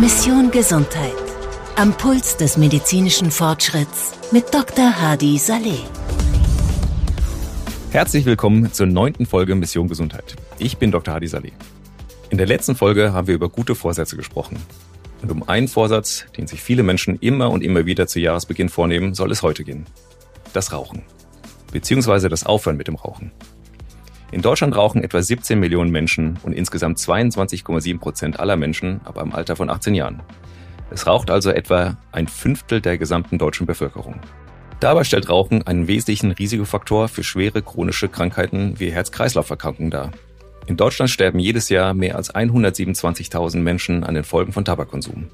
Mission Gesundheit. Am Puls des medizinischen Fortschritts mit Dr. Hadi Saleh. Herzlich willkommen zur neunten Folge Mission Gesundheit. Ich bin Dr. Hadi Saleh. In der letzten Folge haben wir über gute Vorsätze gesprochen. Und um einen Vorsatz, den sich viele Menschen immer und immer wieder zu Jahresbeginn vornehmen, soll es heute gehen. Das Rauchen. Beziehungsweise das Aufhören mit dem Rauchen. In Deutschland rauchen etwa 17 Millionen Menschen und insgesamt 22,7 Prozent aller Menschen ab einem Alter von 18 Jahren. Es raucht also etwa ein Fünftel der gesamten deutschen Bevölkerung. Dabei stellt Rauchen einen wesentlichen Risikofaktor für schwere chronische Krankheiten wie Herz-Kreislauf-Erkrankungen dar. In Deutschland sterben jedes Jahr mehr als 127.000 Menschen an den Folgen von Tabakkonsum.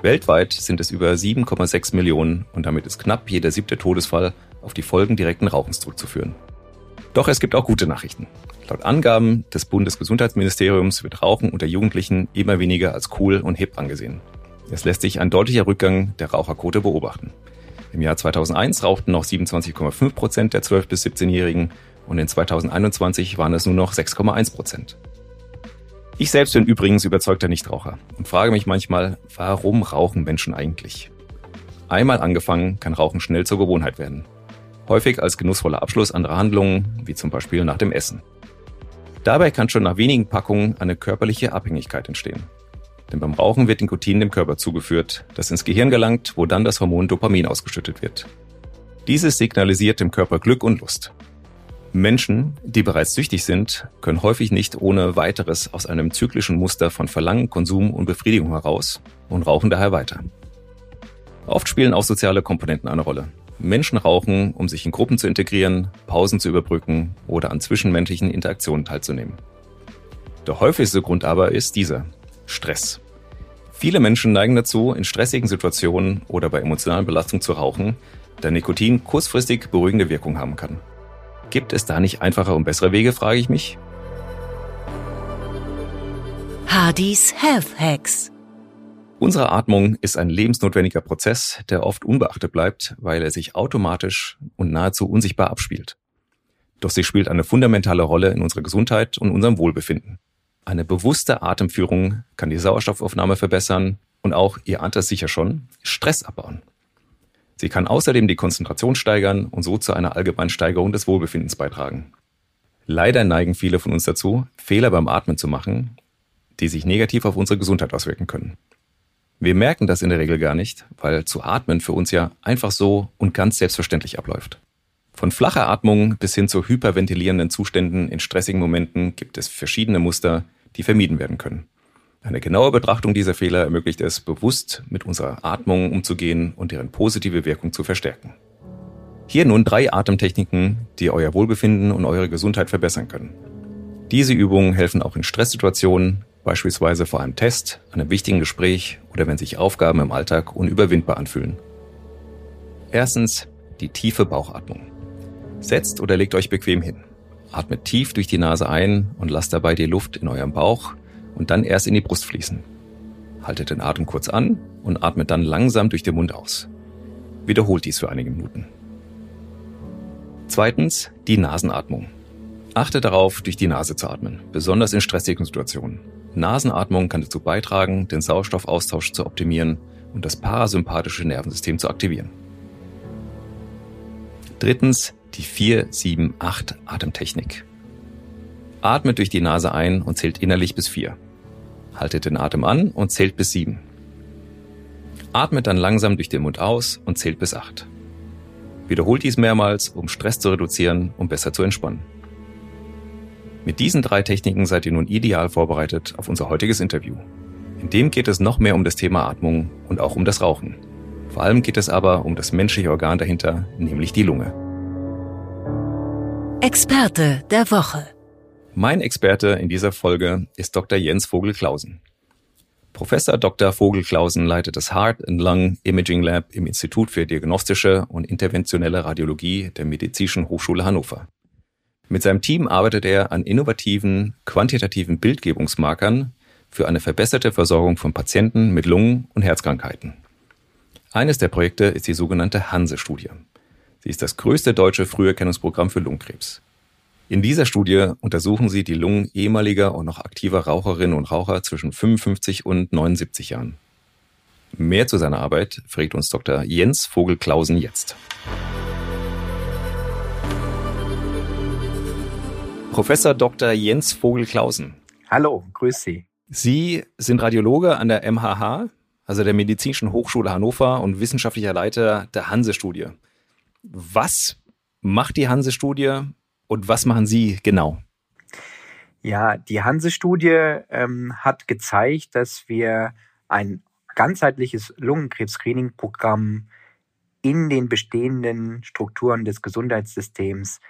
Weltweit sind es über 7,6 Millionen und damit ist knapp jeder siebte Todesfall auf die Folgen direkten Rauchens zurückzuführen. Doch es gibt auch gute Nachrichten. Laut Angaben des Bundesgesundheitsministeriums wird Rauchen unter Jugendlichen immer weniger als cool und hip angesehen. Es lässt sich ein deutlicher Rückgang der Raucherquote beobachten. Im Jahr 2001 rauchten noch 27,5 Prozent der 12- bis 17-Jährigen und in 2021 waren es nur noch 6,1 Prozent. Ich selbst bin übrigens überzeugter Nichtraucher und frage mich manchmal, warum rauchen Menschen eigentlich? Einmal angefangen, kann Rauchen schnell zur Gewohnheit werden häufig als genussvoller Abschluss anderer Handlungen, wie zum Beispiel nach dem Essen. Dabei kann schon nach wenigen Packungen eine körperliche Abhängigkeit entstehen. Denn beim Rauchen wird Nikotin dem Körper zugeführt, das ins Gehirn gelangt, wo dann das Hormon Dopamin ausgeschüttet wird. Dieses signalisiert dem Körper Glück und Lust. Menschen, die bereits süchtig sind, können häufig nicht ohne weiteres aus einem zyklischen Muster von Verlangen, Konsum und Befriedigung heraus und rauchen daher weiter. Oft spielen auch soziale Komponenten eine Rolle. Menschen rauchen, um sich in Gruppen zu integrieren, Pausen zu überbrücken oder an zwischenmenschlichen Interaktionen teilzunehmen. Der häufigste Grund aber ist dieser Stress. Viele Menschen neigen dazu, in stressigen Situationen oder bei emotionalen Belastungen zu rauchen, da Nikotin kurzfristig beruhigende Wirkung haben kann. Gibt es da nicht einfache und bessere Wege, frage ich mich? Hardys Health Hacks Unsere Atmung ist ein lebensnotwendiger Prozess, der oft unbeachtet bleibt, weil er sich automatisch und nahezu unsichtbar abspielt. Doch sie spielt eine fundamentale Rolle in unserer Gesundheit und unserem Wohlbefinden. Eine bewusste Atemführung kann die Sauerstoffaufnahme verbessern und auch, ihr ahnt das sicher schon, Stress abbauen. Sie kann außerdem die Konzentration steigern und so zu einer allgemeinen Steigerung des Wohlbefindens beitragen. Leider neigen viele von uns dazu, Fehler beim Atmen zu machen, die sich negativ auf unsere Gesundheit auswirken können. Wir merken das in der Regel gar nicht, weil zu atmen für uns ja einfach so und ganz selbstverständlich abläuft. Von flacher Atmung bis hin zu hyperventilierenden Zuständen in stressigen Momenten gibt es verschiedene Muster, die vermieden werden können. Eine genaue Betrachtung dieser Fehler ermöglicht es, bewusst mit unserer Atmung umzugehen und deren positive Wirkung zu verstärken. Hier nun drei Atemtechniken, die euer Wohlbefinden und eure Gesundheit verbessern können. Diese Übungen helfen auch in Stresssituationen, beispielsweise vor einem Test, einem wichtigen Gespräch oder wenn sich Aufgaben im Alltag unüberwindbar anfühlen. Erstens die tiefe Bauchatmung. Setzt oder legt euch bequem hin. Atmet tief durch die Nase ein und lasst dabei die Luft in eurem Bauch und dann erst in die Brust fließen. Haltet den Atem kurz an und atmet dann langsam durch den Mund aus. Wiederholt dies für einige Minuten. Zweitens die Nasenatmung. Achte darauf, durch die Nase zu atmen, besonders in stressigen Situationen. Nasenatmung kann dazu beitragen, den Sauerstoffaustausch zu optimieren und das parasympathische Nervensystem zu aktivieren. Drittens die 4-7-8 Atemtechnik. Atmet durch die Nase ein und zählt innerlich bis 4. Haltet den Atem an und zählt bis 7. Atmet dann langsam durch den Mund aus und zählt bis 8. Wiederholt dies mehrmals, um Stress zu reduzieren und besser zu entspannen. Mit diesen drei Techniken seid ihr nun ideal vorbereitet auf unser heutiges Interview. In dem geht es noch mehr um das Thema Atmung und auch um das Rauchen. Vor allem geht es aber um das menschliche Organ dahinter, nämlich die Lunge. Experte der Woche. Mein Experte in dieser Folge ist Dr. Jens Vogel-Klausen. Professor Dr. Vogel-Klausen leitet das Heart and Lung Imaging Lab im Institut für diagnostische und interventionelle Radiologie der Medizinischen Hochschule Hannover. Mit seinem Team arbeitet er an innovativen, quantitativen Bildgebungsmarkern für eine verbesserte Versorgung von Patienten mit Lungen- und Herzkrankheiten. Eines der Projekte ist die sogenannte Hanse-Studie. Sie ist das größte deutsche Früherkennungsprogramm für Lungenkrebs. In dieser Studie untersuchen sie die Lungen ehemaliger und noch aktiver Raucherinnen und Raucher zwischen 55 und 79 Jahren. Mehr zu seiner Arbeit fragt uns Dr. Jens Vogel-Klausen jetzt. Professor Dr. Jens Vogel-Klausen. Hallo, grüß Sie. Sie sind Radiologe an der MHH, also der Medizinischen Hochschule Hannover und wissenschaftlicher Leiter der Hanse-Studie. Was macht die Hanse-Studie und was machen Sie genau? Ja, die Hanse-Studie ähm, hat gezeigt, dass wir ein ganzheitliches Lungenkrebs-Screening-Programm in den bestehenden Strukturen des Gesundheitssystems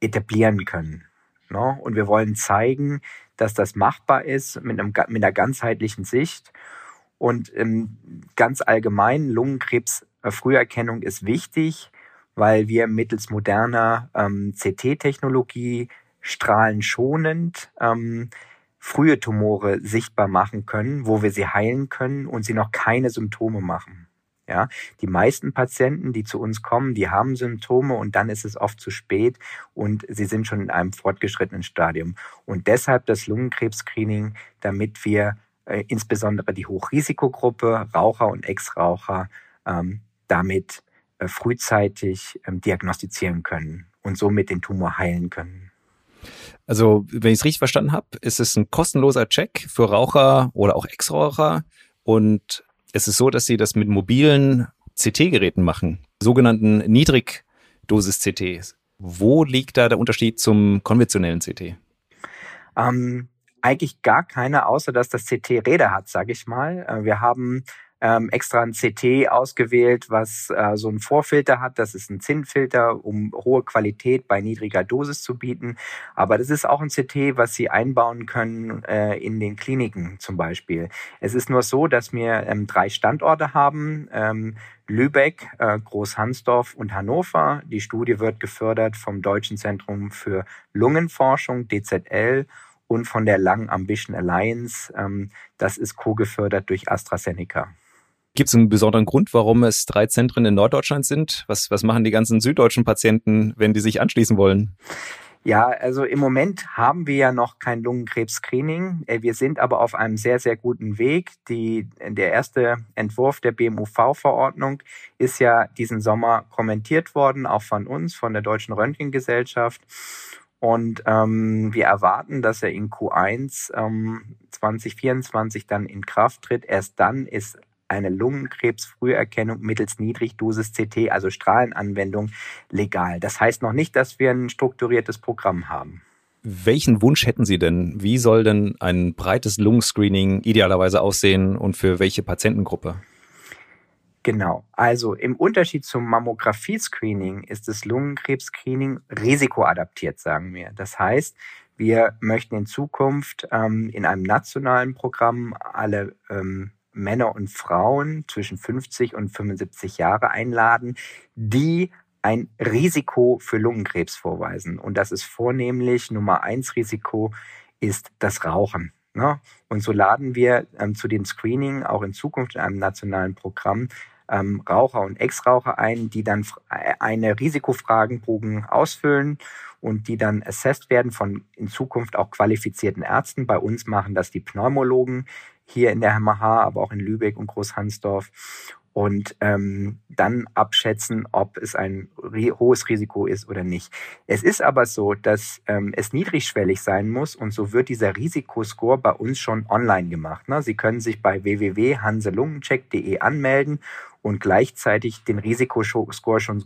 etablieren können. No? Und wir wollen zeigen, dass das machbar ist mit, einem, mit einer ganzheitlichen Sicht. Und ähm, ganz allgemein, Lungenkrebs-Früherkennung ist wichtig, weil wir mittels moderner ähm, CT-Technologie strahlenschonend ähm, frühe Tumore sichtbar machen können, wo wir sie heilen können und sie noch keine Symptome machen. Ja, die meisten Patienten, die zu uns kommen, die haben Symptome und dann ist es oft zu spät und sie sind schon in einem fortgeschrittenen Stadium. Und deshalb das Lungenkrebs-Screening, damit wir äh, insbesondere die Hochrisikogruppe, Raucher und Ex-Raucher, ähm, damit äh, frühzeitig ähm, diagnostizieren können und somit den Tumor heilen können. Also, wenn ich es richtig verstanden habe, ist es ein kostenloser Check für Raucher oder auch Ex-Raucher und es ist so, dass sie das mit mobilen CT-Geräten machen, sogenannten Niedrigdosis-CTs. Wo liegt da der Unterschied zum konventionellen CT? Ähm, eigentlich gar keine, außer dass das CT Räder hat, sage ich mal. Äh, wir haben ähm, extra ein CT ausgewählt, was äh, so einen Vorfilter hat. Das ist ein Zinnfilter, um hohe Qualität bei niedriger Dosis zu bieten. Aber das ist auch ein CT, was Sie einbauen können äh, in den Kliniken zum Beispiel. Es ist nur so, dass wir ähm, drei Standorte haben. Ähm, Lübeck, äh, Großhansdorf und Hannover. Die Studie wird gefördert vom Deutschen Zentrum für Lungenforschung, DZL, und von der Lung Ambition Alliance. Ähm, das ist co-gefördert durch AstraZeneca. Gibt es einen besonderen Grund, warum es drei Zentren in Norddeutschland sind? Was, was machen die ganzen süddeutschen Patienten, wenn die sich anschließen wollen? Ja, also im Moment haben wir ja noch kein Lungenkrebs-Screening. Äh, wir sind aber auf einem sehr, sehr guten Weg. Die, der erste Entwurf der BMUV-Verordnung ist ja diesen Sommer kommentiert worden, auch von uns, von der Deutschen Röntgengesellschaft. Und ähm, wir erwarten, dass er in Q1 ähm, 2024 dann in Kraft tritt. Erst dann ist eine Lungenkrebsfrüherkennung mittels Niedrigdosis-CT, also Strahlenanwendung, legal. Das heißt noch nicht, dass wir ein strukturiertes Programm haben. Welchen Wunsch hätten Sie denn? Wie soll denn ein breites Lungenscreening idealerweise aussehen und für welche Patientengruppe? Genau. Also im Unterschied zum Mammographie-Screening ist das Lungenkrebs-Screening risikoadaptiert, sagen wir. Das heißt, wir möchten in Zukunft ähm, in einem nationalen Programm alle ähm, Männer und Frauen zwischen 50 und 75 Jahre einladen, die ein Risiko für Lungenkrebs vorweisen. Und das ist vornehmlich Nummer eins Risiko ist das Rauchen. Ne? Und so laden wir ähm, zu dem Screening auch in Zukunft in einem nationalen Programm ähm, Raucher und Ex-Raucher ein, die dann äh, eine Risikofragenbogen ausfüllen und die dann assessed werden von in Zukunft auch qualifizierten Ärzten. Bei uns machen das die Pneumologen hier in der MH, aber auch in Lübeck und Großhansdorf und ähm, dann abschätzen, ob es ein hohes Risiko ist oder nicht. Es ist aber so, dass ähm, es niedrigschwellig sein muss und so wird dieser Risikoscore bei uns schon online gemacht. Ne? Sie können sich bei www.hanselungencheck.de anmelden und gleichzeitig den Risikoscore schon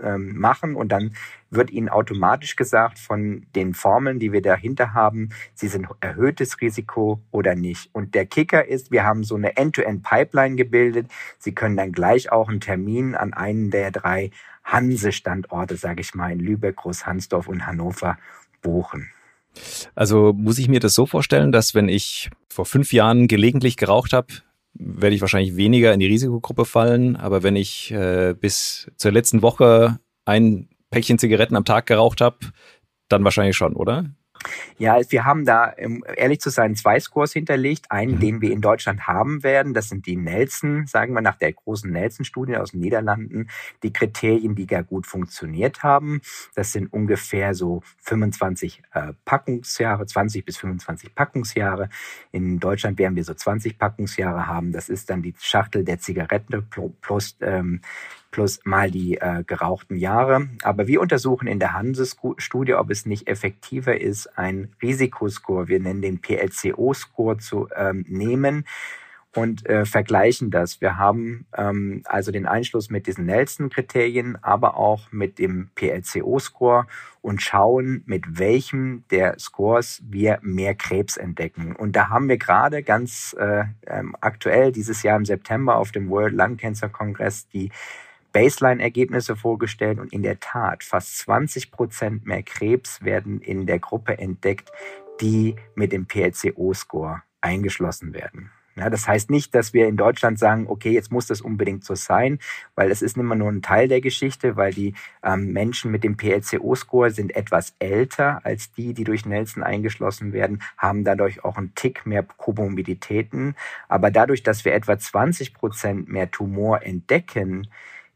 ähm, machen und dann wird Ihnen automatisch gesagt von den Formeln, die wir dahinter haben, Sie sind erhöhtes Risiko oder nicht. Und der Kicker ist, wir haben so eine End-to-End-Pipeline gebildet. Sie können dann gleich auch einen Termin an einen der drei Hanse-Standorte, sage ich mal, in Lübeck, Großhansdorf und Hannover buchen. Also muss ich mir das so vorstellen, dass wenn ich vor fünf Jahren gelegentlich geraucht habe, werde ich wahrscheinlich weniger in die Risikogruppe fallen. Aber wenn ich äh, bis zur letzten Woche ein Päckchen Zigaretten am Tag geraucht habe, dann wahrscheinlich schon, oder? Ja, wir haben da, um ehrlich zu sein, zwei Scores hinterlegt. Einen, mhm. den wir in Deutschland haben werden, das sind die Nelson, sagen wir nach der großen Nelson-Studie aus den Niederlanden, die Kriterien, die gar gut funktioniert haben. Das sind ungefähr so 25 äh, Packungsjahre, 20 bis 25 Packungsjahre. In Deutschland werden wir so 20 Packungsjahre haben. Das ist dann die Schachtel der Zigarette plus ähm, plus mal die äh, gerauchten Jahre. Aber wir untersuchen in der Hanses-Studie, ob es nicht effektiver ist, einen Risikoscore, wir nennen den PLCO-Score, zu ähm, nehmen und äh, vergleichen das. Wir haben ähm, also den Einschluss mit diesen Nelson-Kriterien, aber auch mit dem PLCO-Score und schauen, mit welchem der Scores wir mehr Krebs entdecken. Und da haben wir gerade ganz äh, ähm, aktuell dieses Jahr im September auf dem World Lung Cancer Congress die Baseline-Ergebnisse vorgestellt und in der Tat fast 20 Prozent mehr Krebs werden in der Gruppe entdeckt, die mit dem PLCO-Score eingeschlossen werden. Ja, das heißt nicht, dass wir in Deutschland sagen, okay, jetzt muss das unbedingt so sein, weil es ist immer nur ein Teil der Geschichte, weil die ähm, Menschen mit dem PLCO-Score sind etwas älter als die, die durch Nelson eingeschlossen werden, haben dadurch auch einen Tick mehr Komorbiditäten. Aber dadurch, dass wir etwa 20 Prozent mehr Tumor entdecken,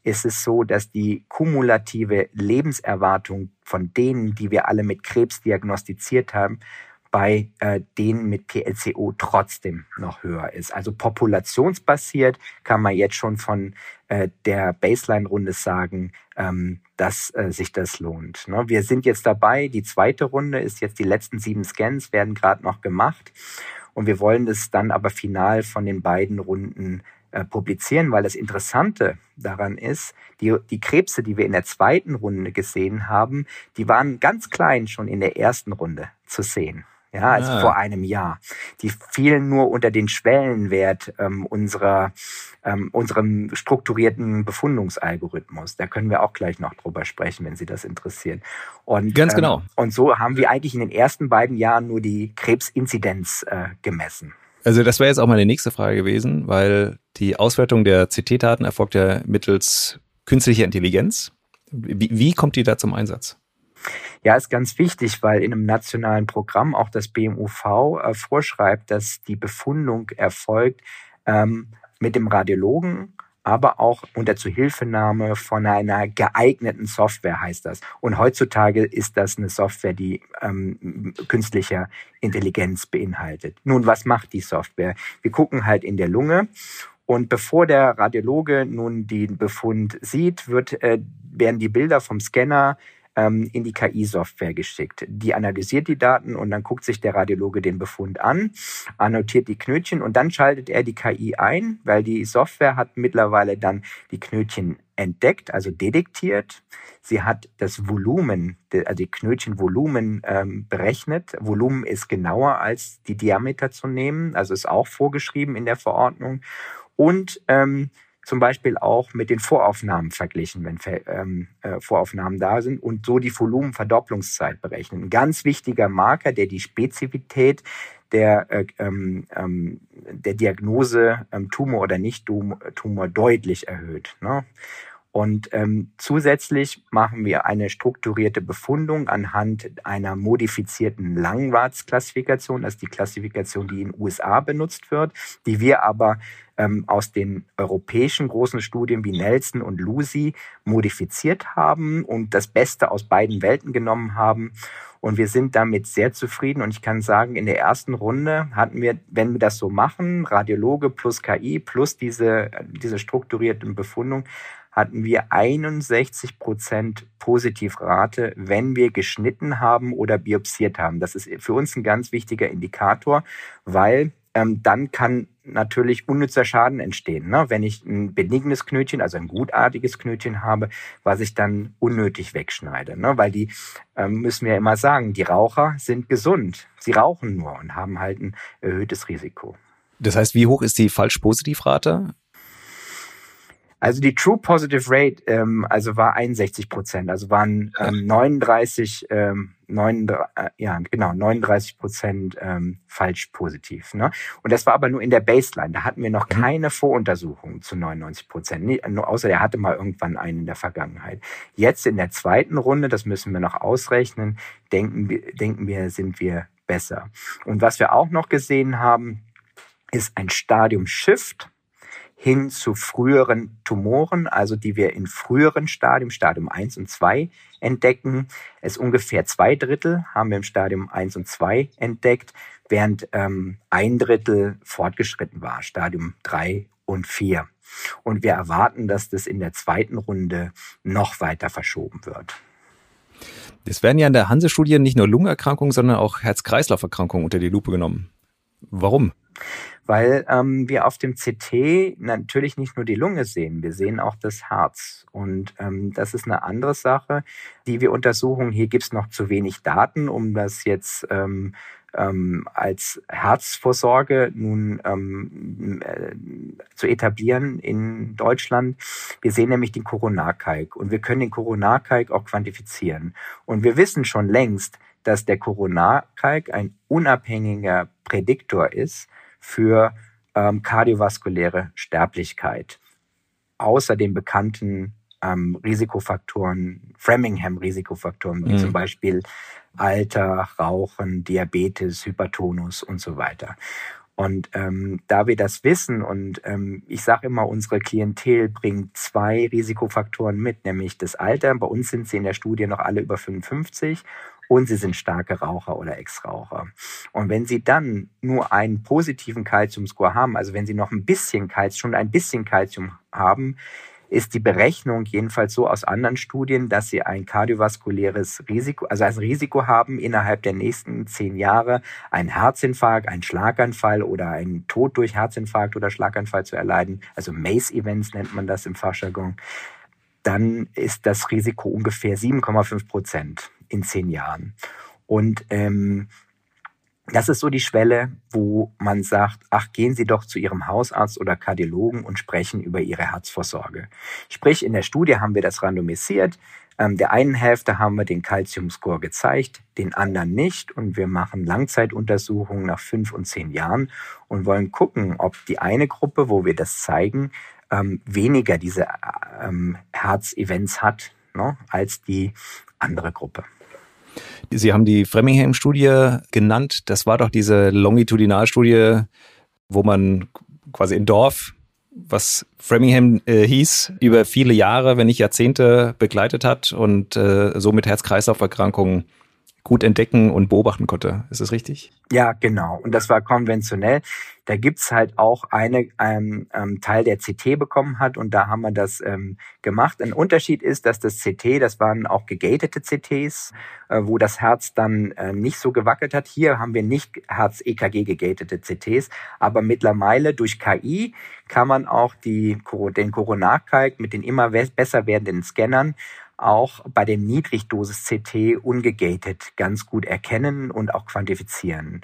ist es so, dass die kumulative Lebenserwartung von denen, die wir alle mit Krebs diagnostiziert haben, bei äh, denen mit PLCO trotzdem noch höher ist. Also populationsbasiert kann man jetzt schon von äh, der Baseline-Runde sagen, ähm, dass äh, sich das lohnt. Ne? Wir sind jetzt dabei, die zweite Runde ist jetzt die letzten sieben Scans, werden gerade noch gemacht. Und wir wollen es dann aber final von den beiden Runden äh, publizieren, weil das Interessante daran ist, die, die Krebse, die wir in der zweiten Runde gesehen haben, die waren ganz klein schon in der ersten Runde zu sehen. Ja, also ah. vor einem Jahr. Die fielen nur unter den Schwellenwert ähm, unserer, ähm, unserem strukturierten Befundungsalgorithmus. Da können wir auch gleich noch drüber sprechen, wenn Sie das interessieren. Und, Ganz ähm, genau. Und so haben wir eigentlich in den ersten beiden Jahren nur die Krebsinzidenz äh, gemessen. Also das wäre jetzt auch meine nächste Frage gewesen, weil die Auswertung der CT-Daten erfolgt ja mittels künstlicher Intelligenz. Wie, wie kommt die da zum Einsatz? Ja, ist ganz wichtig, weil in einem nationalen Programm auch das BMUV äh, vorschreibt, dass die Befundung erfolgt ähm, mit dem Radiologen aber auch unter Zuhilfenahme von einer geeigneten Software heißt das. Und heutzutage ist das eine Software, die ähm, künstliche Intelligenz beinhaltet. Nun, was macht die Software? Wir gucken halt in der Lunge und bevor der Radiologe nun den Befund sieht, wird, äh, werden die Bilder vom Scanner ähm, in die KI-Software geschickt. Die analysiert die Daten und dann guckt sich der Radiologe den Befund an, annotiert die Knötchen und dann schaltet er die KI ein, weil die Software hat mittlerweile dann die Knötchen entdeckt, also detektiert. Sie hat das Volumen, also die Knötchenvolumen ähm, berechnet. Volumen ist genauer als die Diameter zu nehmen, also ist auch vorgeschrieben in der Verordnung. Und ähm, zum Beispiel auch mit den Voraufnahmen verglichen, wenn ähm, äh, Voraufnahmen da sind und so die Volumenverdopplungszeit berechnen. Ein ganz wichtiger Marker, der die Spezifität der, äh, ähm, ähm, der Diagnose ähm, Tumor oder Nicht-Tumor deutlich erhöht. Ne? Und ähm, zusätzlich machen wir eine strukturierte Befundung anhand einer modifizierten Langwartsklassifikation, das ist die Klassifikation, die in den USA benutzt wird, die wir aber ähm, aus den europäischen großen Studien wie Nelson und Lucy modifiziert haben und das Beste aus beiden Welten genommen haben. Und wir sind damit sehr zufrieden. Und ich kann sagen, in der ersten Runde hatten wir, wenn wir das so machen, Radiologe plus KI plus diese, diese strukturierte Befundung, hatten wir 61 Prozent Positivrate, wenn wir geschnitten haben oder biopsiert haben. Das ist für uns ein ganz wichtiger Indikator, weil ähm, dann kann natürlich unnützer Schaden entstehen. Ne? Wenn ich ein benignes Knötchen, also ein gutartiges Knötchen habe, was ich dann unnötig wegschneide. Ne? Weil die, ähm, müssen wir immer sagen, die Raucher sind gesund. Sie rauchen nur und haben halt ein erhöhtes Risiko. Das heißt, wie hoch ist die Falsch-Positiv-Rate? Also die True Positive Rate, ähm, also war 61 Prozent, also waren ähm, 39, ähm, 39, äh, ja genau 39 Prozent ähm, falsch positiv. Ne? Und das war aber nur in der Baseline. Da hatten wir noch mhm. keine Voruntersuchung zu 99 Prozent, nee, außer der hatte mal irgendwann einen in der Vergangenheit. Jetzt in der zweiten Runde, das müssen wir noch ausrechnen, denken wir, denken wir, sind wir besser. Und was wir auch noch gesehen haben, ist ein Stadium Shift hin zu früheren Tumoren, also die wir in früheren Stadium, Stadium 1 und 2 entdecken. Es ungefähr zwei Drittel haben wir im Stadium 1 und 2 entdeckt, während ähm, ein Drittel fortgeschritten war, Stadium 3 und 4. Und wir erwarten, dass das in der zweiten Runde noch weiter verschoben wird. Es werden ja in der Hanse-Studie nicht nur Lungenerkrankungen, sondern auch Herz-Kreislauf-Erkrankungen unter die Lupe genommen. Warum? weil ähm, wir auf dem CT natürlich nicht nur die Lunge sehen, wir sehen auch das Herz. Und ähm, das ist eine andere Sache, die wir untersuchen. Hier gibt's noch zu wenig Daten, um das jetzt ähm, ähm, als Herzvorsorge nun ähm, äh, zu etablieren in Deutschland. Wir sehen nämlich den Coronarkalk und wir können den Coronarkalk auch quantifizieren. Und wir wissen schon längst, dass der Coronarkalk ein unabhängiger Prädiktor ist für ähm, kardiovaskuläre Sterblichkeit. Außer den bekannten ähm, Risikofaktoren, Framingham-Risikofaktoren, wie mhm. zum Beispiel Alter, Rauchen, Diabetes, Hypertonus und so weiter. Und ähm, da wir das wissen und ähm, ich sage immer, unsere Klientel bringt zwei Risikofaktoren mit, nämlich das Alter. Bei uns sind sie in der Studie noch alle über 55 und sie sind starke Raucher oder Ex-Raucher. Und wenn sie dann nur einen positiven Calcium-Score haben, also wenn sie noch ein bisschen Calcium, schon ein bisschen Calcium haben, ist die Berechnung jedenfalls so aus anderen Studien, dass sie ein kardiovaskuläres Risiko, also ein Risiko haben, innerhalb der nächsten zehn Jahre einen Herzinfarkt, einen Schlaganfall oder einen Tod durch Herzinfarkt oder Schlaganfall zu erleiden. Also MACE-Events nennt man das im Fachjargon. Dann ist das Risiko ungefähr 7,5 Prozent in zehn Jahren. Und ähm, das ist so die Schwelle, wo man sagt, ach, gehen Sie doch zu Ihrem Hausarzt oder Kardiologen und sprechen über Ihre Herzvorsorge. Sprich, in der Studie haben wir das randomisiert. Ähm, der einen Hälfte haben wir den Calcium-Score gezeigt, den anderen nicht. Und wir machen Langzeituntersuchungen nach fünf und zehn Jahren und wollen gucken, ob die eine Gruppe, wo wir das zeigen, ähm, weniger diese ähm, Herzevents hat ne, als die andere Gruppe. Sie haben die Framingham-Studie genannt. Das war doch diese Longitudinalstudie, wo man quasi in Dorf, was Framingham äh, hieß, über viele Jahre, wenn nicht Jahrzehnte begleitet hat und äh, so mit Herz-Kreislauf-Erkrankungen gut entdecken und beobachten konnte. Ist das richtig? Ja, genau. Und das war konventionell. Da gibt's halt auch eine ähm, ähm, Teil, der CT bekommen hat und da haben wir das ähm, gemacht. Ein Unterschied ist, dass das CT, das waren auch gegatete CTs, äh, wo das Herz dann äh, nicht so gewackelt hat. Hier haben wir nicht Herz-EKG gegatete CTs, aber mittlerweile durch KI kann man auch die, den Coronarkalk mit den immer besser werdenden Scannern auch bei dem Niedrigdosis-CT ungegated ganz gut erkennen und auch quantifizieren.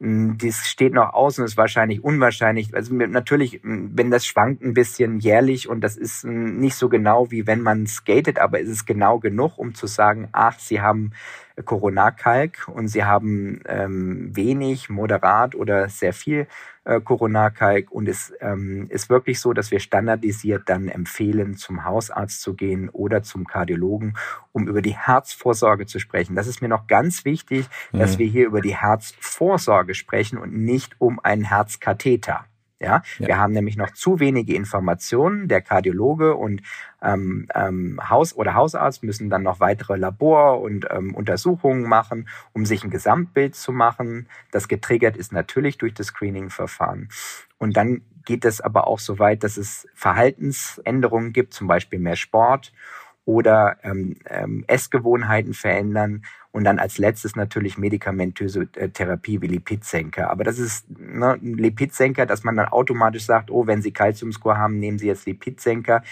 Hm, dies steht noch aus und ist wahrscheinlich unwahrscheinlich. Also natürlich, hm, wenn das schwankt ein bisschen jährlich und das ist hm, nicht so genau wie wenn man skatet, aber ist es genau genug, um zu sagen, ach, Sie haben Coronarkalk und sie haben ähm, wenig, moderat oder sehr viel äh, Coronarkalk und es ähm, ist wirklich so, dass wir standardisiert dann empfehlen, zum Hausarzt zu gehen oder zum Kardiologen, um über die Herzvorsorge zu sprechen. Das ist mir noch ganz wichtig, mhm. dass wir hier über die Herzvorsorge sprechen und nicht um einen Herzkatheter. Ja? ja? wir haben nämlich noch zu wenige Informationen. Der Kardiologe und ähm, ähm, Haus- oder Hausarzt müssen dann noch weitere Labor- und ähm, Untersuchungen machen, um sich ein Gesamtbild zu machen. Das getriggert ist natürlich durch das Screening-Verfahren. Und dann geht es aber auch so weit, dass es Verhaltensänderungen gibt, zum Beispiel mehr Sport oder ähm, ähm, Essgewohnheiten verändern und dann als letztes natürlich medikamentöse äh, Therapie wie Lipidsenker. Aber das ist ne, ein Lipidsenker, dass man dann automatisch sagt, oh, wenn Sie Calciumscore haben, nehmen Sie jetzt Lipidsenker.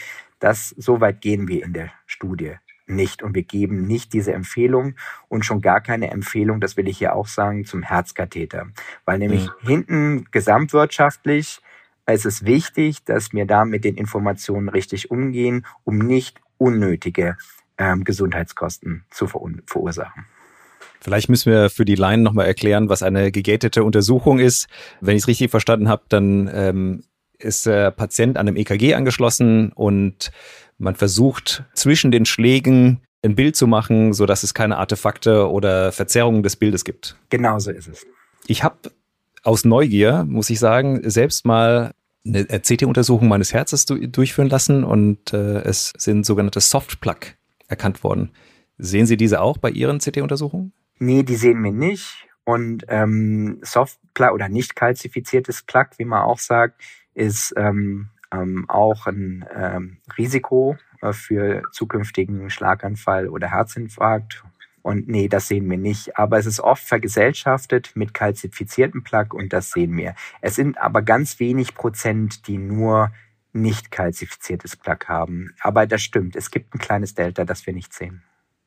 Das so weit gehen wir in der Studie nicht und wir geben nicht diese Empfehlung und schon gar keine Empfehlung, das will ich hier auch sagen, zum Herzkatheter, weil nämlich mhm. hinten gesamtwirtschaftlich Es ist wichtig, dass wir da mit den Informationen richtig umgehen, um nicht unnötige ähm, Gesundheitskosten zu verursachen. Vielleicht müssen wir für die Laien nochmal erklären, was eine gegatete Untersuchung ist. Wenn ich es richtig verstanden habe, dann ähm, ist der Patient an einem EKG angeschlossen und man versucht zwischen den Schlägen ein Bild zu machen, so dass es keine Artefakte oder Verzerrungen des Bildes gibt. Genau so ist es. Ich habe aus Neugier, muss ich sagen, selbst mal eine CT-Untersuchung meines Herzens durchführen lassen und äh, es sind sogenannte Soft-Plug erkannt worden. Sehen Sie diese auch bei Ihren CT-Untersuchungen? Nee, die sehen wir nicht. Und ähm, Soft-Plug oder nicht kalzifiziertes Plug, wie man auch sagt, ist ähm, ähm, auch ein ähm, Risiko äh, für zukünftigen Schlaganfall oder Herzinfarkt. Und nee, das sehen wir nicht. Aber es ist oft vergesellschaftet mit kalzifiziertem Plug und das sehen wir. Es sind aber ganz wenig Prozent, die nur nicht kalzifiziertes Plug haben. Aber das stimmt. Es gibt ein kleines Delta, das wir nicht sehen.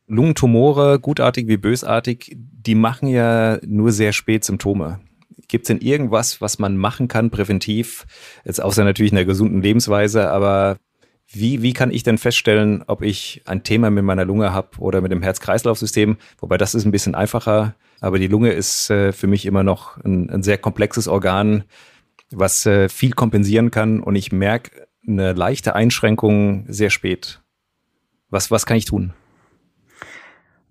Lungentumore, gutartig wie bösartig, die machen ja nur sehr spät Symptome. Gibt es denn irgendwas, was man machen kann präventiv? Jetzt außer natürlich einer gesunden Lebensweise, aber wie, wie kann ich denn feststellen, ob ich ein Thema mit meiner Lunge habe oder mit dem Herz-Kreislauf-System? Wobei das ist ein bisschen einfacher, aber die Lunge ist äh, für mich immer noch ein, ein sehr komplexes Organ, was äh, viel kompensieren kann und ich merke eine leichte Einschränkung sehr spät. Was, was kann ich tun?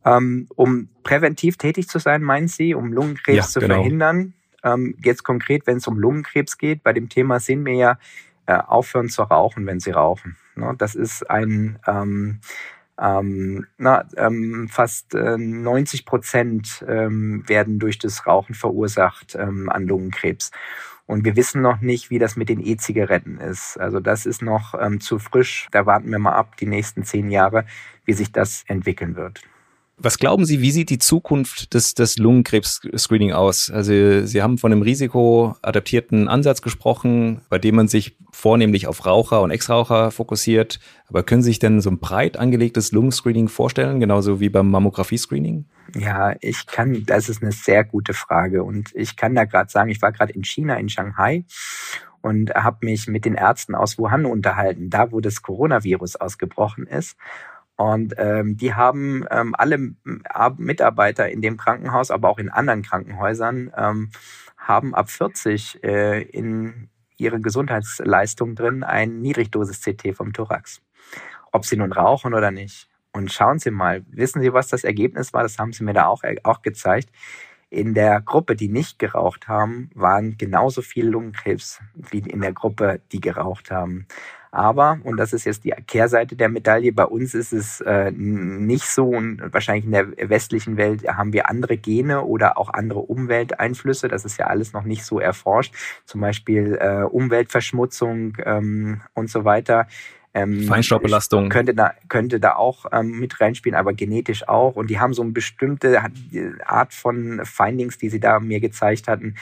Ähm, um präventiv tätig zu sein, meinen Sie, um Lungenkrebs ja, zu genau. verhindern? Ähm, jetzt konkret, wenn es um Lungenkrebs geht, bei dem Thema sehen wir ja, äh, aufhören zu rauchen, wenn sie rauchen. Ne? Das ist ein ähm, ähm, na, ähm, fast äh, 90 Prozent ähm, werden durch das Rauchen verursacht ähm, an Lungenkrebs. Und wir wissen noch nicht, wie das mit den E-Zigaretten ist. Also das ist noch ähm, zu frisch. Da warten wir mal ab, die nächsten zehn Jahre, wie sich das entwickeln wird. Was glauben Sie, wie sieht die Zukunft des, des Lungenkrebs-Screening aus? Also Sie haben von einem risikoadaptierten Ansatz gesprochen, bei dem man sich vornehmlich auf Raucher und Ex-Raucher fokussiert. Aber können Sie sich denn so ein breit angelegtes Lungenscreening vorstellen, genauso wie beim Mammographie-Screening? Ja, ich kann, das ist eine sehr gute Frage. Und ich kann da gerade sagen, ich war gerade in China, in Shanghai und habe mich mit den Ärzten aus Wuhan unterhalten, da wo das Coronavirus ausgebrochen ist. Und ähm, die haben ähm, alle Mitarbeiter in dem Krankenhaus, aber auch in anderen Krankenhäusern, ähm, haben ab 40 äh, in ihre Gesundheitsleistung drin ein Niedrigdosis-CT vom Thorax. Ob sie nun rauchen oder nicht. Und schauen Sie mal, wissen Sie, was das Ergebnis war? Das haben Sie mir da auch, äh, auch gezeigt. In der Gruppe, die nicht geraucht haben, waren genauso viel Lungenkrebs wie in der Gruppe, die geraucht haben. Aber, und das ist jetzt die Kehrseite der Medaille, bei uns ist es äh, nicht so und wahrscheinlich in der westlichen Welt haben wir andere Gene oder auch andere Umwelteinflüsse. Das ist ja alles noch nicht so erforscht. Zum Beispiel äh, Umweltverschmutzung ähm, und so weiter. Ähm, Feinstaubbelastung. Könnte da, könnte da auch ähm, mit reinspielen, aber genetisch auch. Und die haben so eine bestimmte Art von Findings, die sie da mir gezeigt hatten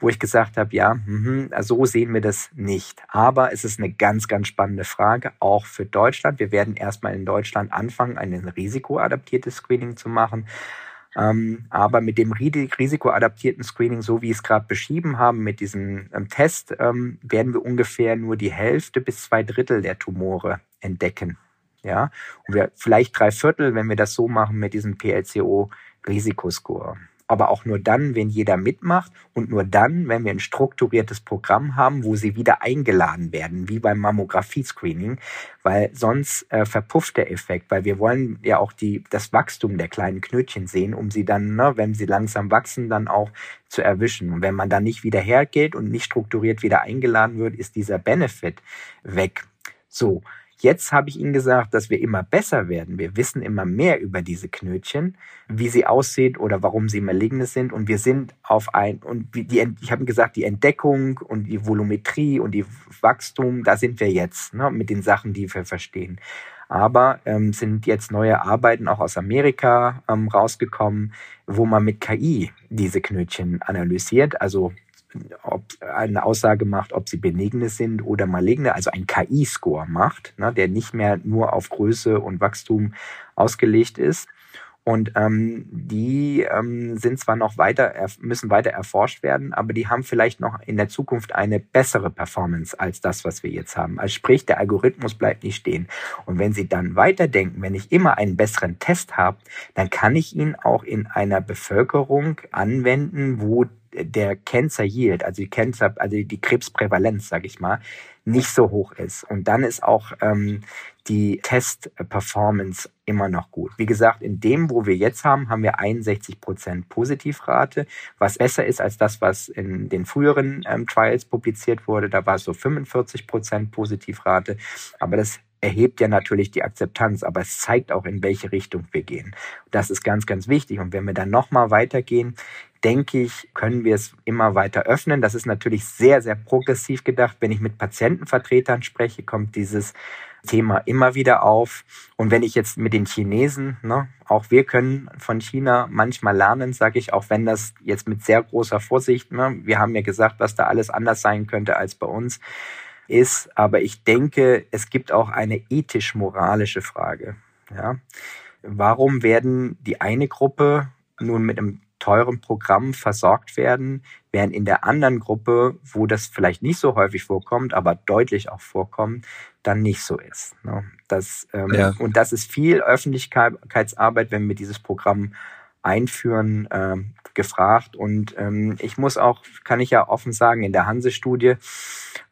wo ich gesagt habe, ja, mh, so sehen wir das nicht. Aber es ist eine ganz, ganz spannende Frage, auch für Deutschland. Wir werden erstmal in Deutschland anfangen, ein risikoadaptiertes Screening zu machen. Ähm, aber mit dem risikoadaptierten Screening, so wie ich es gerade beschrieben haben, mit diesem ähm, Test, ähm, werden wir ungefähr nur die Hälfte bis zwei Drittel der Tumore entdecken. Ja, und wir vielleicht drei Viertel, wenn wir das so machen mit diesem PLCO-Risikoscore aber auch nur dann, wenn jeder mitmacht und nur dann, wenn wir ein strukturiertes Programm haben, wo sie wieder eingeladen werden, wie beim Mammographie-Screening, weil sonst äh, verpufft der Effekt, weil wir wollen ja auch die, das Wachstum der kleinen Knötchen sehen, um sie dann, ne, wenn sie langsam wachsen, dann auch zu erwischen. Und wenn man dann nicht wieder hergeht und nicht strukturiert wieder eingeladen wird, ist dieser Benefit weg. So, Jetzt habe ich Ihnen gesagt, dass wir immer besser werden. Wir wissen immer mehr über diese Knötchen, wie sie aussehen oder warum sie maligne sind. Und wir sind auf ein, und die, ich habe gesagt, die Entdeckung und die Volumetrie und die Wachstum, da sind wir jetzt ne, mit den Sachen, die wir verstehen. Aber ähm, sind jetzt neue Arbeiten auch aus Amerika ähm, rausgekommen, wo man mit KI diese Knötchen analysiert. Also ob eine Aussage macht, ob sie benigne sind oder maligne, also ein KI-Score macht, ne, der nicht mehr nur auf Größe und Wachstum ausgelegt ist. Und ähm, die ähm, sind zwar noch weiter, müssen weiter erforscht werden, aber die haben vielleicht noch in der Zukunft eine bessere Performance als das, was wir jetzt haben. Also sprich, der Algorithmus bleibt nicht stehen. Und wenn Sie dann weiterdenken, wenn ich immer einen besseren Test habe, dann kann ich ihn auch in einer Bevölkerung anwenden, wo der Cancer Yield, also die Cancer, also die Krebsprävalenz, sage ich mal, nicht so hoch ist. Und dann ist auch ähm, die Test-Performance immer noch gut. Wie gesagt, in dem, wo wir jetzt haben, haben wir 61 Prozent Positivrate, was besser ist als das, was in den früheren ähm, Trials publiziert wurde. Da war es so 45 Prozent Positivrate. Aber das erhebt ja natürlich die Akzeptanz, aber es zeigt auch, in welche Richtung wir gehen. Das ist ganz, ganz wichtig. Und wenn wir dann nochmal weitergehen, denke ich, können wir es immer weiter öffnen. Das ist natürlich sehr, sehr progressiv gedacht. Wenn ich mit Patientenvertretern spreche, kommt dieses Thema immer wieder auf. Und wenn ich jetzt mit den Chinesen, ne, auch wir können von China manchmal lernen, sage ich, auch wenn das jetzt mit sehr großer Vorsicht, ne, wir haben ja gesagt, was da alles anders sein könnte als bei uns ist, aber ich denke, es gibt auch eine ethisch-moralische Frage. Ja? Warum werden die eine Gruppe nun mit einem teuren Programm versorgt werden, während in der anderen Gruppe, wo das vielleicht nicht so häufig vorkommt, aber deutlich auch vorkommt, dann nicht so ist. Ne? Das, ähm, ja. Und das ist viel Öffentlichkeitsarbeit, wenn wir dieses Programm einführen, ähm, gefragt. Und ähm, ich muss auch, kann ich ja offen sagen, in der Hanse-Studie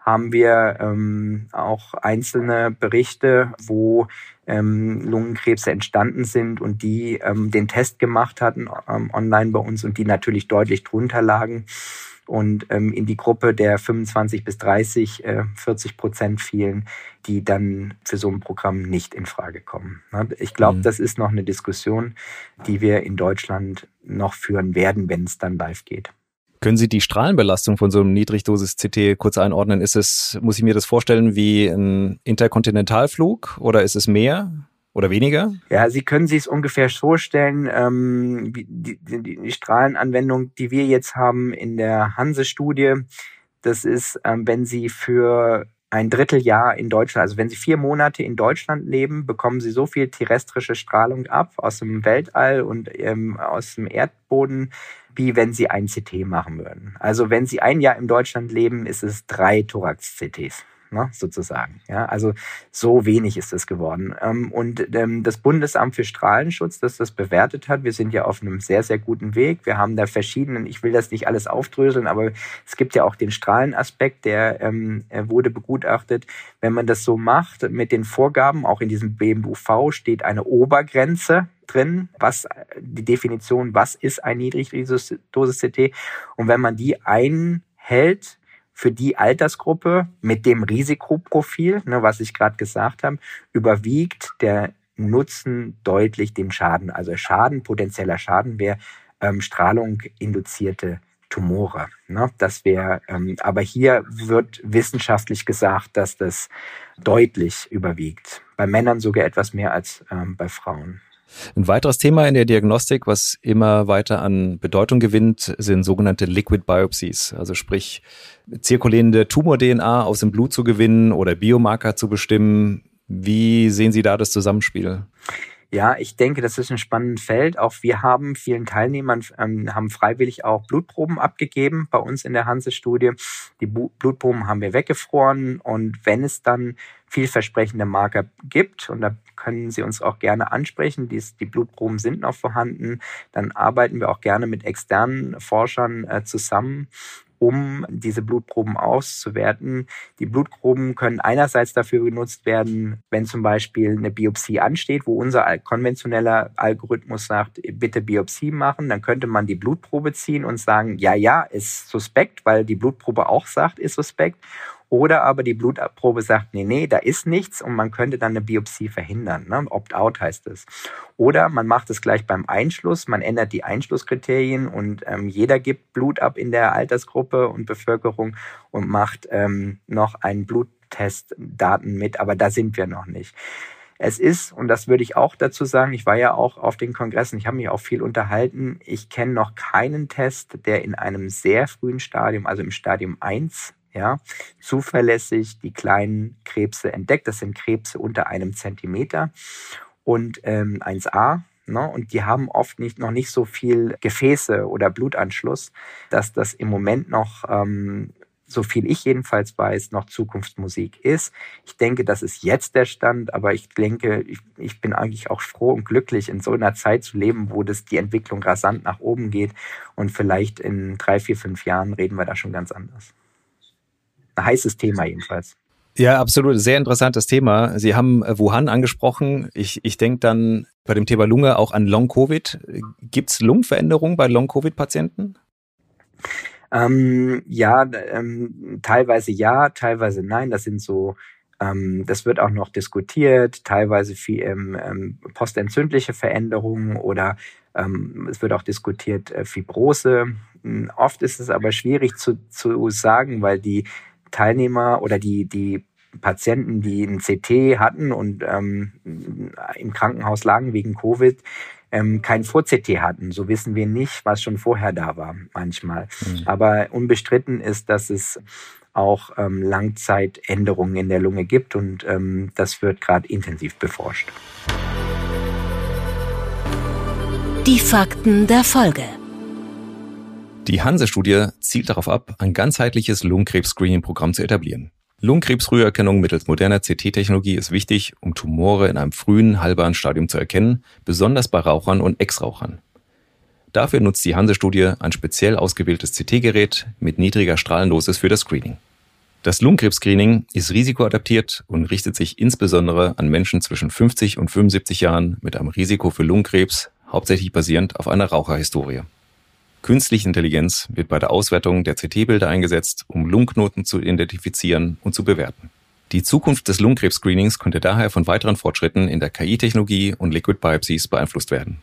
haben wir ähm, auch einzelne Berichte, wo ähm, Lungenkrebse entstanden sind und die ähm, den Test gemacht hatten ähm, online bei uns und die natürlich deutlich drunter lagen und ähm, in die Gruppe der 25 bis 30, äh, 40 Prozent fielen, die dann für so ein Programm nicht in Frage kommen. Ich glaube, mhm. das ist noch eine Diskussion, die wir in Deutschland noch führen werden, wenn es dann live geht. Können Sie die Strahlenbelastung von so einem Niedrigdosis-CT kurz einordnen? Ist es, muss ich mir das vorstellen, wie ein Interkontinentalflug oder ist es mehr? Oder weniger? Ja, Sie können sich es ungefähr so stellen, ähm, die, die, die Strahlenanwendung, die wir jetzt haben in der Hanse-Studie, das ist, ähm, wenn Sie für ein Dritteljahr in Deutschland, also wenn Sie vier Monate in Deutschland leben, bekommen Sie so viel terrestrische Strahlung ab aus dem Weltall und ähm, aus dem Erdboden, wie wenn Sie ein CT machen würden. Also wenn Sie ein Jahr in Deutschland leben, ist es drei Thorax-CTs ne, sozusagen. Ja, also so wenig ist es geworden. Ähm, und ähm, das Bundesamt für Strahlenschutz, das das bewertet hat, wir sind ja auf einem sehr, sehr guten Weg. Wir haben da verschiedenen, ich will das nicht alles aufdröseln, aber es gibt ja auch den Strahlenaspekt, der ähm, wurde begutachtet. Wenn man das so macht mit den Vorgaben, auch in diesem BMUV steht eine Obergrenze drin, was die Definition, was ist ein Niedrigdosis-CT. Und wenn man die einhält, für die Altersgruppe mit dem Risikoprofil, ne, was ich gerade gesagt habe, überwiegt der Nutzen deutlich den Schaden. Also Schaden, potenzieller Schaden wäre ähm, Strahlung induzierte Tumore. Ne? Das wäre, ähm, aber hier wird wissenschaftlich gesagt, dass das deutlich überwiegt. Bei Männern sogar etwas mehr als ähm, bei Frauen. Ein weiteres Thema in der Diagnostik, was immer weiter an Bedeutung gewinnt, sind sogenannte Liquid Biopsies. Also sprich, zirkulierende Tumor-DNA aus dem Blut zu gewinnen oder Biomarker zu bestimmen. Wie sehen Sie da das Zusammenspiel? Ja, ich denke, das ist ein spannendes Feld. Auch wir haben vielen Teilnehmern ähm, haben freiwillig auch Blutproben abgegeben bei uns in der Hanse-Studie. Die Bu Blutproben haben wir weggefroren und wenn es dann vielversprechende Marker gibt, und da können Sie uns auch gerne ansprechen, die, die Blutproben sind noch vorhanden, dann arbeiten wir auch gerne mit externen Forschern äh, zusammen um diese Blutproben auszuwerten. Die Blutproben können einerseits dafür genutzt werden, wenn zum Beispiel eine Biopsie ansteht, wo unser konventioneller Algorithmus sagt, bitte Biopsie machen, dann könnte man die Blutprobe ziehen und sagen, ja, ja, ist suspekt, weil die Blutprobe auch sagt, ist suspekt. Oder aber die Blutprobe sagt, nee, nee, da ist nichts und man könnte dann eine Biopsie verhindern. Ne? Opt-out heißt es. Oder man macht es gleich beim Einschluss, man ändert die Einschlusskriterien und ähm, jeder gibt Blut ab in der Altersgruppe und Bevölkerung und macht ähm, noch einen Bluttestdaten mit, aber da sind wir noch nicht. Es ist, und das würde ich auch dazu sagen, ich war ja auch auf den Kongressen, ich habe mich auch viel unterhalten, ich kenne noch keinen Test, der in einem sehr frühen Stadium, also im Stadium 1, ja, zuverlässig die kleinen Krebse entdeckt. Das sind Krebse unter einem Zentimeter und ähm, 1a. Ne? Und die haben oft nicht, noch nicht so viel Gefäße oder Blutanschluss, dass das im Moment noch ähm, so viel ich jedenfalls weiß, noch Zukunftsmusik ist. Ich denke, das ist jetzt der Stand, aber ich denke, ich, ich, bin eigentlich auch froh und glücklich, in so einer Zeit zu leben, wo das die Entwicklung rasant nach oben geht und vielleicht in drei, vier, fünf Jahren reden wir da schon ganz anders. Ein heißes Thema jedenfalls. Ja, absolut. Sehr interessantes Thema. Sie haben äh, Wuhan angesprochen. Ich, ich denke dann bei dem Thema Lunge auch an Long-Covid. Gibt es Lungenveränderungen bei Long-Covid-Patienten? Ähm, ja, ähm, teilweise ja, teilweise nein. Das sind so, ähm, das wird auch noch diskutiert. Teilweise viel ähm, ähm, postentzündliche Veränderungen oder ähm, es wird auch diskutiert äh, Fibrose. Hm, oft ist es aber schwierig zu, zu sagen, weil die Teilnehmer oder die die Patienten, die ein CT hatten und ähm, im Krankenhaus lagen wegen Covid, ähm, kein Vor-CT hatten. So wissen wir nicht, was schon vorher da war manchmal. Mhm. Aber unbestritten ist, dass es auch ähm, Langzeitänderungen in der Lunge gibt und ähm, das wird gerade intensiv beforscht. Die Fakten der Folge. Die Hanse-Studie zielt darauf ab, ein ganzheitliches Lungenkrebs-Screening-Programm zu etablieren. Lungenkrebsfrüherkennung mittels moderner CT-Technologie ist wichtig, um Tumore in einem frühen, halbaren Stadium zu erkennen, besonders bei Rauchern und Ex-Rauchern. Dafür nutzt die Hanse-Studie ein speziell ausgewähltes CT-Gerät mit niedriger Strahlendosis für das Screening. Das Lungenkrebs-Screening ist risikoadaptiert und richtet sich insbesondere an Menschen zwischen 50 und 75 Jahren mit einem Risiko für Lungenkrebs, hauptsächlich basierend auf einer Raucherhistorie. Künstliche Intelligenz wird bei der Auswertung der CT-Bilder eingesetzt, um Lungenknoten zu identifizieren und zu bewerten. Die Zukunft des Lungenkrebs-Screenings könnte daher von weiteren Fortschritten in der KI-Technologie und Liquid Biopsies beeinflusst werden.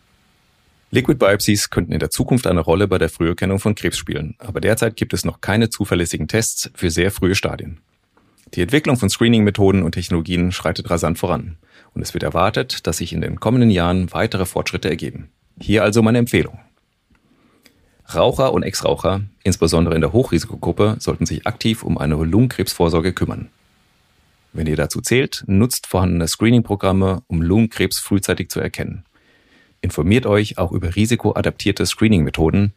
Liquid Biopsies könnten in der Zukunft eine Rolle bei der Früherkennung von Krebs spielen, aber derzeit gibt es noch keine zuverlässigen Tests für sehr frühe Stadien. Die Entwicklung von Screening-Methoden und Technologien schreitet rasant voran und es wird erwartet, dass sich in den kommenden Jahren weitere Fortschritte ergeben. Hier also meine Empfehlung. Raucher und Ex-Raucher, insbesondere in der Hochrisikogruppe, sollten sich aktiv um eine Lungenkrebsvorsorge kümmern. Wenn ihr dazu zählt, nutzt vorhandene Screening-Programme, um Lungenkrebs frühzeitig zu erkennen. Informiert euch auch über risikoadaptierte Screening-Methoden,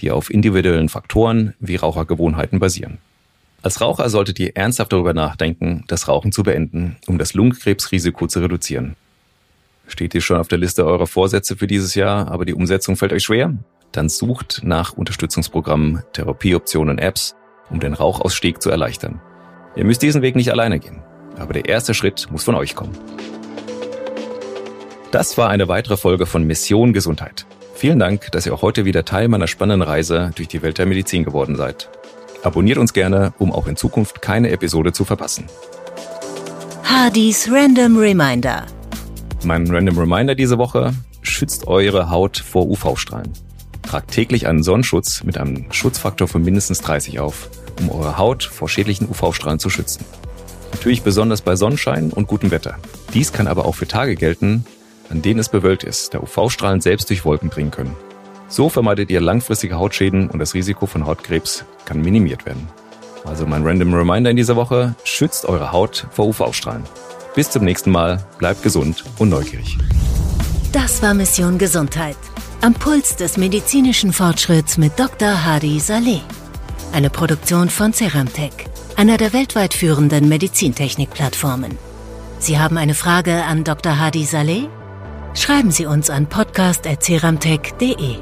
die auf individuellen Faktoren wie Rauchergewohnheiten basieren. Als Raucher solltet ihr ernsthaft darüber nachdenken, das Rauchen zu beenden, um das Lungenkrebsrisiko zu reduzieren. Steht ihr schon auf der Liste eurer Vorsätze für dieses Jahr, aber die Umsetzung fällt euch schwer? Dann sucht nach Unterstützungsprogrammen, Therapieoptionen, Apps, um den Rauchausstieg zu erleichtern. Ihr müsst diesen Weg nicht alleine gehen, aber der erste Schritt muss von euch kommen. Das war eine weitere Folge von Mission Gesundheit. Vielen Dank, dass ihr auch heute wieder Teil meiner spannenden Reise durch die Welt der Medizin geworden seid. Abonniert uns gerne, um auch in Zukunft keine Episode zu verpassen. Hardys Random Reminder. Mein Random Reminder diese Woche schützt eure Haut vor UV-Strahlen. Tragt täglich einen Sonnenschutz mit einem Schutzfaktor von mindestens 30 auf, um eure Haut vor schädlichen UV-Strahlen zu schützen. Natürlich besonders bei Sonnenschein und gutem Wetter. Dies kann aber auch für Tage gelten, an denen es bewölkt ist, da UV-Strahlen selbst durch Wolken dringen können. So vermeidet ihr langfristige Hautschäden und das Risiko von Hautkrebs kann minimiert werden. Also mein random Reminder in dieser Woche, schützt eure Haut vor UV-Strahlen. Bis zum nächsten Mal, bleibt gesund und neugierig. Das war Mission Gesundheit. Am Puls des medizinischen Fortschritts mit Dr. Hadi Saleh. Eine Produktion von Ceramtech, einer der weltweit führenden Medizintechnik-Plattformen. Sie haben eine Frage an Dr. Hadi Saleh? Schreiben Sie uns an podcast.ceramtech.de.